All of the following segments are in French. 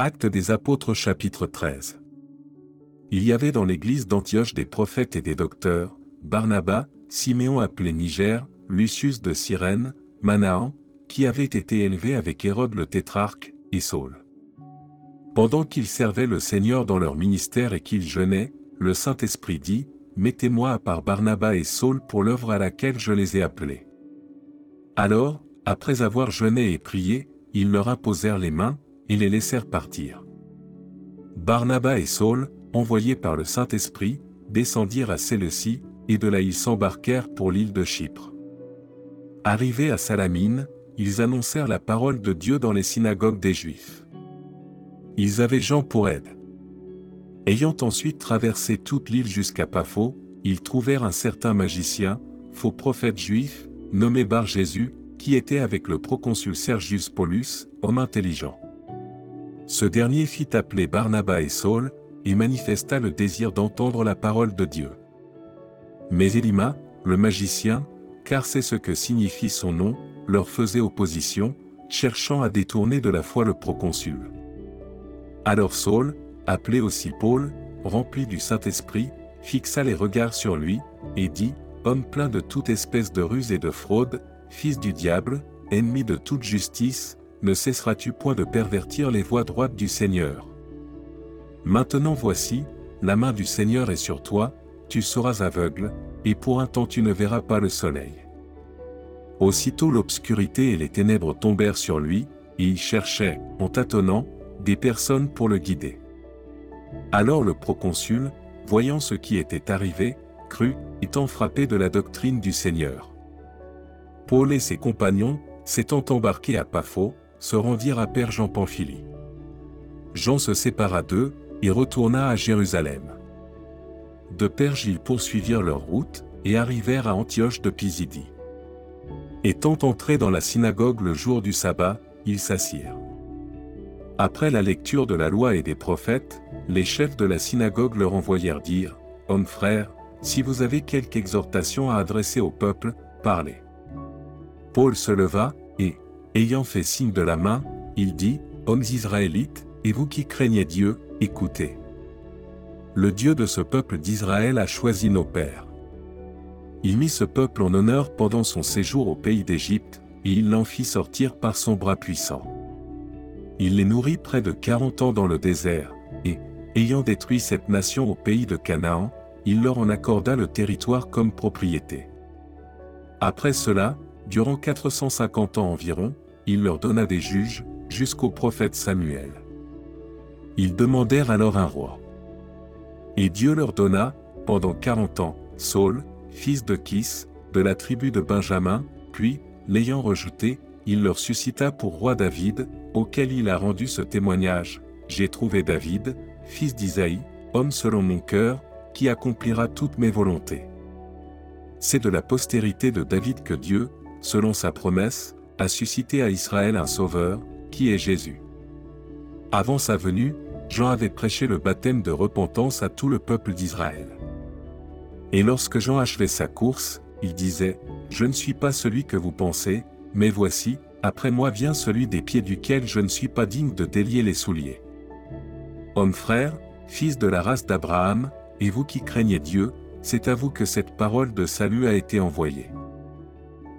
Actes des apôtres chapitre 13. Il y avait dans l'église d'Antioche des prophètes et des docteurs, Barnabas, Siméon appelé Niger, Lucius de Cyrène, Manahan, qui avait été élevé avec Hérode le tétrarque, et Saul. Pendant qu'ils servaient le Seigneur dans leur ministère et qu'ils jeûnaient, le Saint-Esprit dit, Mettez-moi à part Barnabas et Saul pour l'œuvre à laquelle je les ai appelés. Alors, après avoir jeûné et prié, ils leur imposèrent les mains, et les laissèrent partir. Barnabas et Saul, envoyés par le Saint-Esprit, descendirent à Séleucie, et de là ils s'embarquèrent pour l'île de Chypre. Arrivés à Salamine, ils annoncèrent la parole de Dieu dans les synagogues des Juifs. Ils avaient Jean pour aide. Ayant ensuite traversé toute l'île jusqu'à Papho, ils trouvèrent un certain magicien, faux prophète juif, nommé Bar Jésus, qui était avec le proconsul Sergius Paulus, homme intelligent. Ce dernier fit appeler Barnabas et Saul, et manifesta le désir d'entendre la parole de Dieu. Mais Élima, le magicien, car c'est ce que signifie son nom, leur faisait opposition, cherchant à détourner de la foi le proconsul. Alors Saul, appelé aussi Paul, rempli du Saint-Esprit, fixa les regards sur lui, et dit, Homme plein de toute espèce de ruse et de fraude, fils du diable, ennemi de toute justice, ne cesseras-tu point de pervertir les voies droites du Seigneur? Maintenant voici, la main du Seigneur est sur toi, tu seras aveugle, et pour un temps tu ne verras pas le soleil. Aussitôt l'obscurité et les ténèbres tombèrent sur lui, et il cherchait, en tâtonnant, des personnes pour le guider. Alors le proconsul, voyant ce qui était arrivé, crut, étant frappé de la doctrine du Seigneur. Paul et ses compagnons, s'étant embarqués à Papho, se rendirent à Perge en Pamphylie. Jean se sépara d'eux, et retourna à Jérusalem. De Perge ils poursuivirent leur route, et arrivèrent à Antioche de Pisidie. Étant entrés dans la synagogue le jour du sabbat, ils s'assirent. Après la lecture de la loi et des prophètes, les chefs de la synagogue leur envoyèrent dire, Hommes frères, si vous avez quelque exhortation à adresser au peuple, parlez. Paul se leva, ayant fait signe de la main, il dit, Hommes israélites, et vous qui craignez Dieu, écoutez. Le Dieu de ce peuple d'Israël a choisi nos pères. Il mit ce peuple en honneur pendant son séjour au pays d'Égypte, et il l'en fit sortir par son bras puissant. Il les nourrit près de quarante ans dans le désert, et, ayant détruit cette nation au pays de Canaan, il leur en accorda le territoire comme propriété. Après cela, durant 450 ans environ, il leur donna des juges, jusqu'au prophète Samuel. Ils demandèrent alors un roi. Et Dieu leur donna, pendant quarante ans, Saul, fils de Kis, de la tribu de Benjamin, puis, l'ayant rejeté, il leur suscita pour roi David, auquel il a rendu ce témoignage, J'ai trouvé David, fils d'Isaïe, homme selon mon cœur, qui accomplira toutes mes volontés. C'est de la postérité de David que Dieu, selon sa promesse, a suscité à Israël un sauveur, qui est Jésus. Avant sa venue, Jean avait prêché le baptême de repentance à tout le peuple d'Israël. Et lorsque Jean achevait sa course, il disait, Je ne suis pas celui que vous pensez, mais voici, après moi vient celui des pieds duquel je ne suis pas digne de délier les souliers. Homme frère, fils de la race d'Abraham, et vous qui craignez Dieu, c'est à vous que cette parole de salut a été envoyée.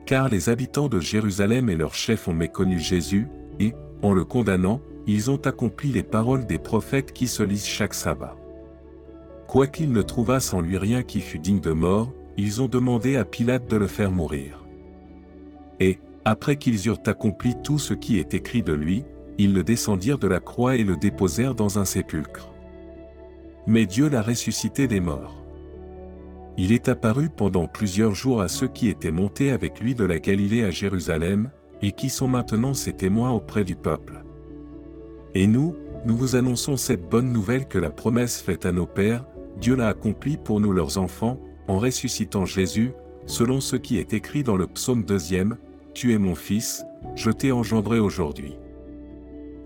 Car les habitants de Jérusalem et leurs chefs ont méconnu Jésus, et, en le condamnant, ils ont accompli les paroles des prophètes qui se lisent chaque sabbat. Quoiqu'ils ne trouvassent en lui rien qui fût digne de mort, ils ont demandé à Pilate de le faire mourir. Et, après qu'ils eurent accompli tout ce qui est écrit de lui, ils le descendirent de la croix et le déposèrent dans un sépulcre. Mais Dieu l'a ressuscité des morts. Il est apparu pendant plusieurs jours à ceux qui étaient montés avec lui de la Galilée à Jérusalem, et qui sont maintenant ses témoins auprès du peuple. Et nous, nous vous annonçons cette bonne nouvelle que la promesse faite à nos pères, Dieu l'a accomplie pour nous leurs enfants, en ressuscitant Jésus, selon ce qui est écrit dans le psaume 2 Tu es mon fils, je t'ai engendré aujourd'hui.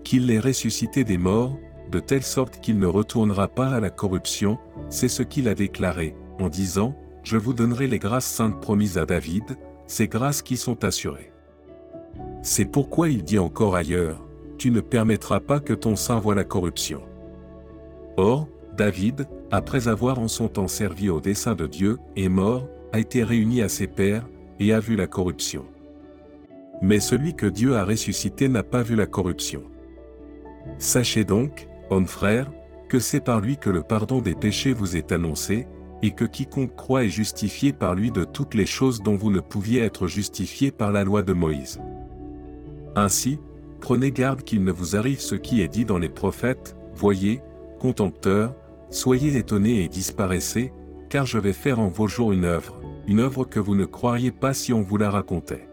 Qu'il l'ait ressuscité des morts, de telle sorte qu'il ne retournera pas à la corruption, c'est ce qu'il a déclaré, en disant, Je vous donnerai les grâces saintes promises à David, ces grâces qui sont assurées. C'est pourquoi il dit encore ailleurs, tu ne permettras pas que ton sein voie la corruption. Or, David, après avoir en son temps servi au dessein de Dieu, est mort, a été réuni à ses pères, et a vu la corruption. Mais celui que Dieu a ressuscité n'a pas vu la corruption. Sachez donc, homme frère, que c'est par lui que le pardon des péchés vous est annoncé, et que quiconque croit est justifié par lui de toutes les choses dont vous ne pouviez être justifié par la loi de Moïse. Ainsi, prenez garde qu'il ne vous arrive ce qui est dit dans les prophètes, voyez, contempteurs, soyez étonnés et disparaissez, car je vais faire en vos jours une œuvre, une œuvre que vous ne croiriez pas si on vous la racontait.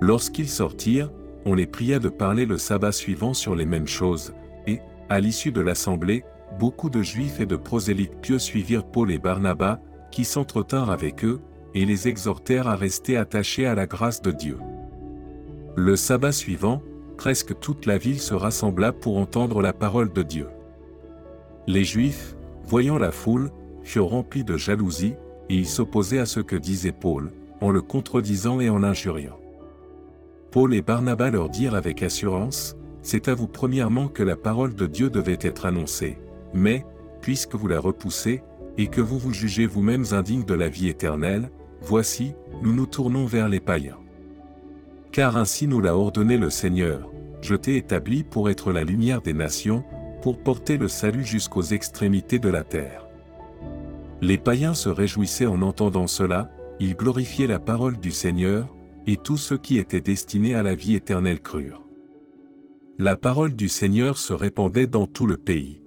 Lorsqu'ils sortirent, on les pria de parler le sabbat suivant sur les mêmes choses, et, à l'issue de l'assemblée, beaucoup de juifs et de prosélytes pieux suivirent Paul et Barnabas, qui s'entretinrent avec eux, et les exhortèrent à rester attachés à la grâce de Dieu. Le sabbat suivant, presque toute la ville se rassembla pour entendre la parole de Dieu. Les Juifs, voyant la foule, furent remplis de jalousie, et ils s'opposaient à ce que disait Paul, en le contredisant et en l'injuriant. Paul et Barnabas leur dirent avec assurance, C'est à vous premièrement que la parole de Dieu devait être annoncée, mais, puisque vous la repoussez, et que vous vous jugez vous-mêmes indignes de la vie éternelle, voici, nous nous tournons vers les païens. Car ainsi nous l'a ordonné le Seigneur, je t'ai établi pour être la lumière des nations, pour porter le salut jusqu'aux extrémités de la terre. Les païens se réjouissaient en entendant cela, ils glorifiaient la parole du Seigneur, et tous ceux qui étaient destinés à la vie éternelle crurent. La parole du Seigneur se répandait dans tout le pays.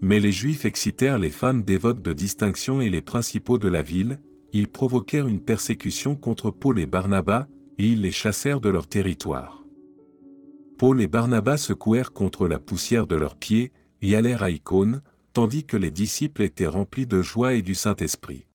Mais les Juifs excitèrent les femmes dévotes de distinction et les principaux de la ville, ils provoquèrent une persécution contre Paul et Barnabas, et ils les chassèrent de leur territoire. Paul et Barnabas secouèrent contre la poussière de leurs pieds, et allèrent à Icône, tandis que les disciples étaient remplis de joie et du Saint-Esprit.